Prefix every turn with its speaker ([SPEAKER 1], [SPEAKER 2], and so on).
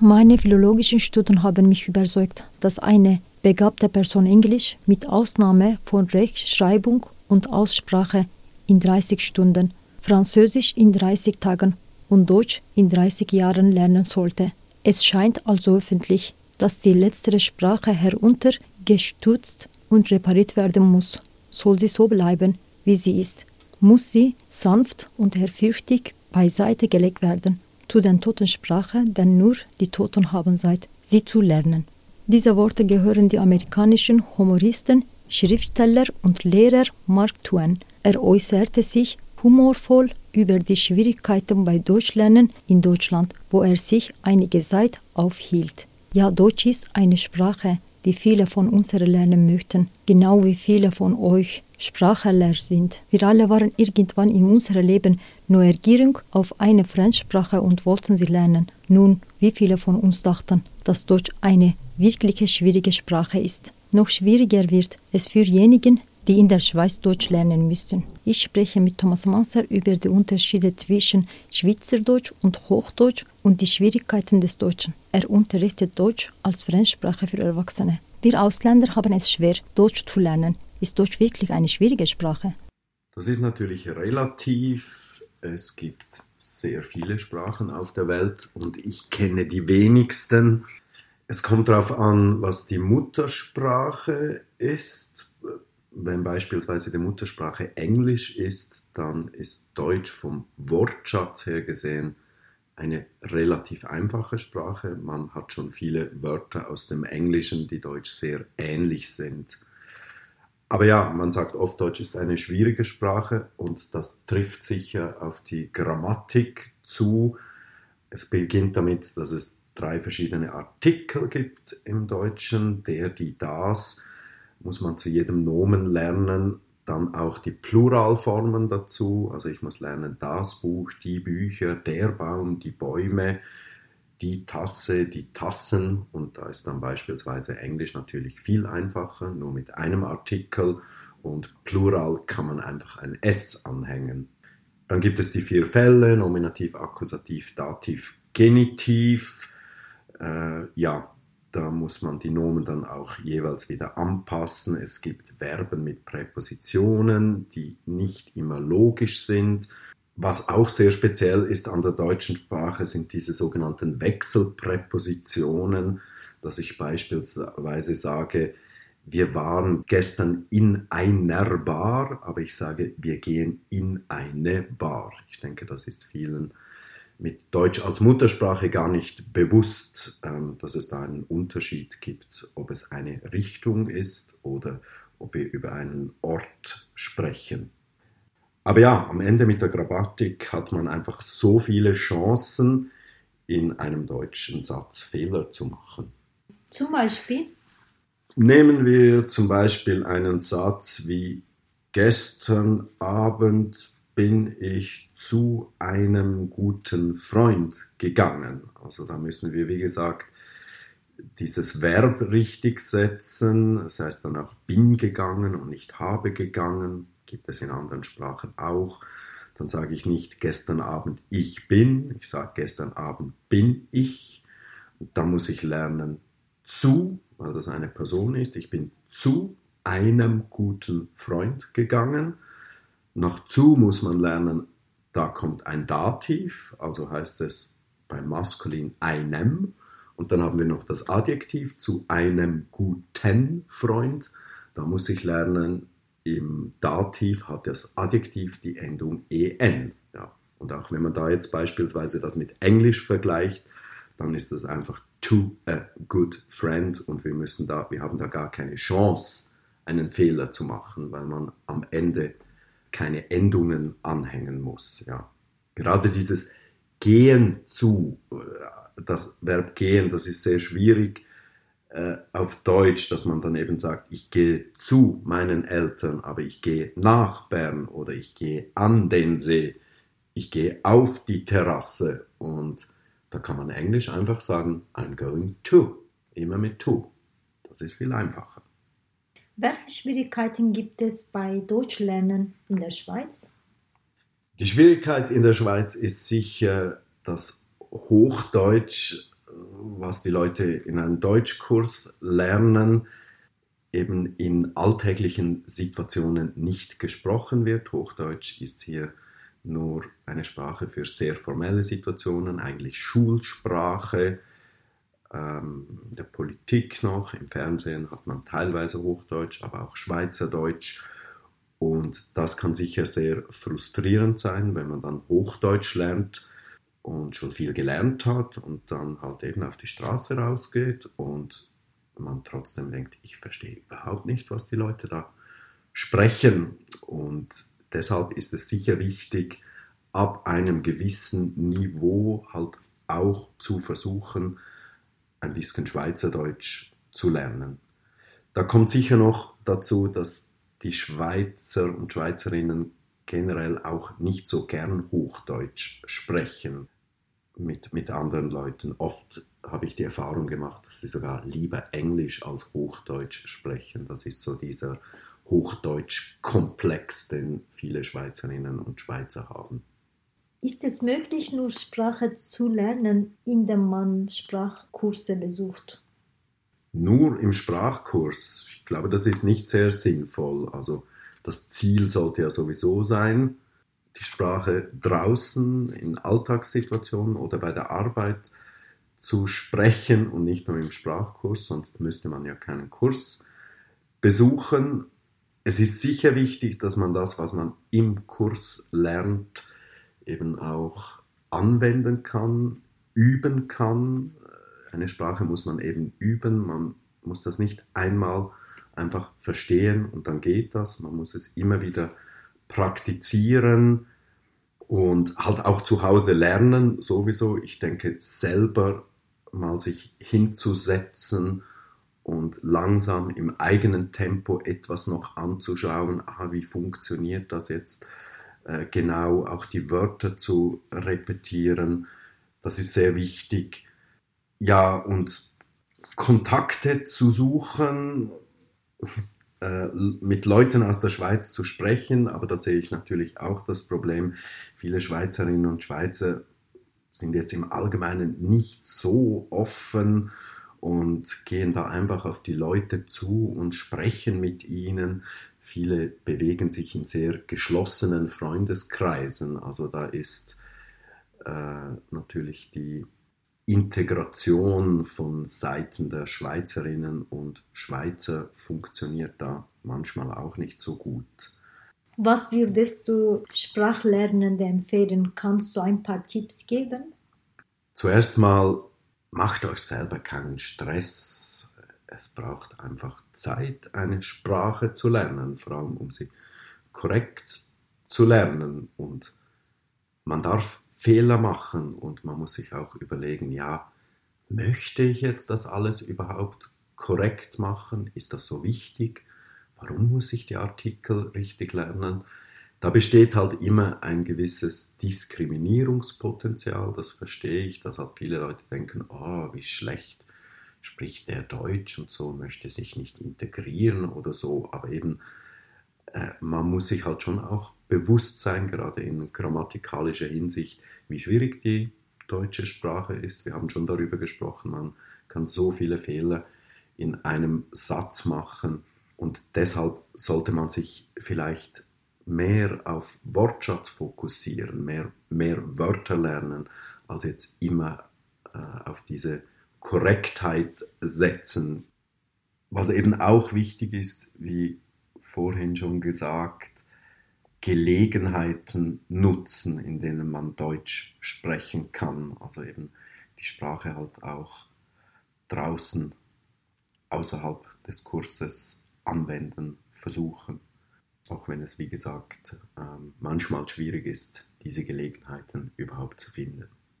[SPEAKER 1] Meine philologischen Studien haben mich überzeugt, dass eine begabte Person Englisch mit Ausnahme von Rechtschreibung und Aussprache in 30 Stunden, Französisch in 30 Tagen und Deutsch in 30 Jahren lernen sollte. Es scheint also öffentlich, dass die letztere Sprache heruntergestutzt und repariert werden muss. Soll sie so bleiben, wie sie ist, muss sie sanft und ehrfürchtig beiseite gelegt werden zu den Totensprache, denn nur die Toten haben Zeit, sie zu lernen. Diese Worte gehören die amerikanischen Humoristen, Schriftsteller und Lehrer Mark Twain. Er äußerte sich humorvoll über die Schwierigkeiten bei Deutschlernen in Deutschland, wo er sich einige Zeit aufhielt. Ja, Deutsch ist eine Sprache, die viele von uns lernen möchten, genau wie viele von euch Sprachler sind. Wir alle waren irgendwann in unserem Leben neugierig auf eine Fremdsprache und wollten sie lernen. Nun, wie viele von uns dachten, dass Deutsch eine wirklich schwierige Sprache ist. Noch schwieriger wird es für diejenigen, die in der Schweiz Deutsch lernen müssen. Ich spreche mit Thomas Manser über die Unterschiede zwischen Schweizerdeutsch und Hochdeutsch und die Schwierigkeiten des Deutschen. Er unterrichtet Deutsch als Fremdsprache für Erwachsene. Wir Ausländer haben es schwer, Deutsch zu lernen. Ist Deutsch wirklich eine schwierige Sprache?
[SPEAKER 2] Das ist natürlich relativ. Es gibt sehr viele Sprachen auf der Welt und ich kenne die wenigsten. Es kommt darauf an, was die Muttersprache ist. Wenn beispielsweise die Muttersprache Englisch ist, dann ist Deutsch vom Wortschatz her gesehen eine relativ einfache Sprache. Man hat schon viele Wörter aus dem Englischen, die Deutsch sehr ähnlich sind. Aber ja, man sagt oft, Deutsch ist eine schwierige Sprache und das trifft sicher auf die Grammatik zu. Es beginnt damit, dass es drei verschiedene Artikel gibt im Deutschen. Der, die, das muss man zu jedem Nomen lernen. Dann auch die Pluralformen dazu. Also ich muss lernen das Buch, die Bücher, der Baum, die Bäume die Tasse, die Tassen und da ist dann beispielsweise Englisch natürlich viel einfacher, nur mit einem Artikel und Plural kann man einfach ein S anhängen. Dann gibt es die vier Fälle, Nominativ, Akkusativ, Dativ, Genitiv. Äh, ja, da muss man die Nomen dann auch jeweils wieder anpassen. Es gibt Verben mit Präpositionen, die nicht immer logisch sind. Was auch sehr speziell ist an der deutschen Sprache, sind diese sogenannten Wechselpräpositionen, dass ich beispielsweise sage, wir waren gestern in einer Bar, aber ich sage, wir gehen in eine Bar. Ich denke, das ist vielen mit Deutsch als Muttersprache gar nicht bewusst, ähm, dass es da einen Unterschied gibt, ob es eine Richtung ist oder ob wir über einen Ort sprechen. Aber ja, am Ende mit der Grammatik hat man einfach so viele Chancen, in einem deutschen Satz Fehler zu machen.
[SPEAKER 1] Zum Beispiel?
[SPEAKER 2] Nehmen wir zum Beispiel einen Satz wie Gestern Abend bin ich zu einem guten Freund gegangen. Also da müssen wir, wie gesagt, dieses Verb richtig setzen. Das heißt dann auch bin gegangen und nicht habe gegangen gibt es in anderen Sprachen auch. Dann sage ich nicht gestern Abend ich bin, ich sage gestern Abend bin ich. Und dann muss ich lernen zu, weil das eine Person ist. Ich bin zu einem guten Freund gegangen. Nach zu muss man lernen, da kommt ein Dativ, also heißt es beim Maskulin einem. Und dann haben wir noch das Adjektiv zu einem guten Freund. Da muss ich lernen, im Dativ hat das Adjektiv die Endung en. Ja. Und auch wenn man da jetzt beispielsweise das mit Englisch vergleicht, dann ist das einfach to a good friend und wir müssen da, wir haben da gar keine Chance, einen Fehler zu machen, weil man am Ende keine Endungen anhängen muss. Ja. Gerade dieses gehen zu, äh, das Verb gehen, das ist sehr schwierig äh, auf Deutsch, dass man dann eben sagt, ich gehe zu meinen Eltern, aber ich gehe nach Bern oder ich gehe an den See, ich gehe auf die Terrasse und da kann man Englisch einfach sagen, I'm going to, immer mit to. Das ist viel einfacher.
[SPEAKER 1] Welche Schwierigkeiten gibt es bei Deutschlernen in der Schweiz?
[SPEAKER 2] Die Schwierigkeit in der Schweiz ist sicher, dass Hochdeutsch was die Leute in einem Deutschkurs lernen, eben in alltäglichen Situationen nicht gesprochen wird. Hochdeutsch ist hier nur eine Sprache für sehr formelle Situationen, eigentlich Schulsprache. Ähm, der Politik noch, im Fernsehen hat man teilweise Hochdeutsch, aber auch Schweizerdeutsch. Und das kann sicher sehr frustrierend sein, wenn man dann Hochdeutsch lernt und schon viel gelernt hat und dann halt eben auf die Straße rausgeht und man trotzdem denkt, ich verstehe überhaupt nicht, was die Leute da sprechen. Und deshalb ist es sicher wichtig, ab einem gewissen Niveau halt auch zu versuchen, ein bisschen Schweizerdeutsch zu lernen. Da kommt sicher noch dazu, dass die Schweizer und Schweizerinnen generell auch nicht so gern Hochdeutsch sprechen mit, mit anderen Leuten. Oft habe ich die Erfahrung gemacht, dass sie sogar lieber Englisch als Hochdeutsch sprechen. Das ist so dieser Hochdeutsch-Komplex, den viele Schweizerinnen und Schweizer haben.
[SPEAKER 1] Ist es möglich, nur Sprache zu lernen, indem man Sprachkurse besucht?
[SPEAKER 2] Nur im Sprachkurs. Ich glaube, das ist nicht sehr sinnvoll. Also das Ziel sollte ja sowieso sein, die Sprache draußen in Alltagssituationen oder bei der Arbeit zu sprechen und nicht nur im Sprachkurs, sonst müsste man ja keinen Kurs besuchen. Es ist sicher wichtig, dass man das, was man im Kurs lernt, eben auch anwenden kann, üben kann. Eine Sprache muss man eben üben, man muss das nicht einmal einfach verstehen und dann geht das, man muss es immer wieder praktizieren und halt auch zu Hause lernen, sowieso. Ich denke, selber mal sich hinzusetzen und langsam im eigenen Tempo etwas noch anzuschauen, aha, wie funktioniert das jetzt genau, auch die Wörter zu repetieren, das ist sehr wichtig. Ja, und Kontakte zu suchen, äh, mit Leuten aus der Schweiz zu sprechen, aber da sehe ich natürlich auch das Problem, viele Schweizerinnen und Schweizer sind jetzt im Allgemeinen nicht so offen und gehen da einfach auf die Leute zu und sprechen mit ihnen. Viele bewegen sich in sehr geschlossenen Freundeskreisen, also da ist äh, natürlich die Integration von Seiten der Schweizerinnen und Schweizer funktioniert da manchmal auch nicht so gut.
[SPEAKER 1] Was würdest du Sprachlernenden empfehlen? Kannst du ein paar Tipps geben?
[SPEAKER 2] Zuerst mal macht euch selber keinen Stress. Es braucht einfach Zeit, eine Sprache zu lernen, vor allem um sie korrekt zu lernen. Und man darf Fehler machen und man muss sich auch überlegen, ja, möchte ich jetzt das alles überhaupt korrekt machen? Ist das so wichtig? Warum muss ich die Artikel richtig lernen? Da besteht halt immer ein gewisses Diskriminierungspotenzial, das verstehe ich, dass halt viele Leute denken, oh, wie schlecht spricht der Deutsch und so, möchte sich nicht integrieren oder so, aber eben äh, man muss sich halt schon auch bewusst sein, gerade in grammatikalischer Hinsicht, wie schwierig die deutsche Sprache ist. Wir haben schon darüber gesprochen, man kann so viele Fehler in einem Satz machen und deshalb sollte man sich vielleicht mehr auf Wortschatz fokussieren, mehr, mehr Wörter lernen, als jetzt immer äh, auf diese Korrektheit setzen. Was eben auch wichtig ist, wie vorhin schon gesagt, Gelegenheiten nutzen, in denen man Deutsch sprechen kann. Also eben die Sprache halt auch draußen außerhalb des Kurses anwenden, versuchen. Auch wenn es, wie gesagt, ähm, manchmal schwierig ist, diese Gelegenheiten überhaupt zu finden.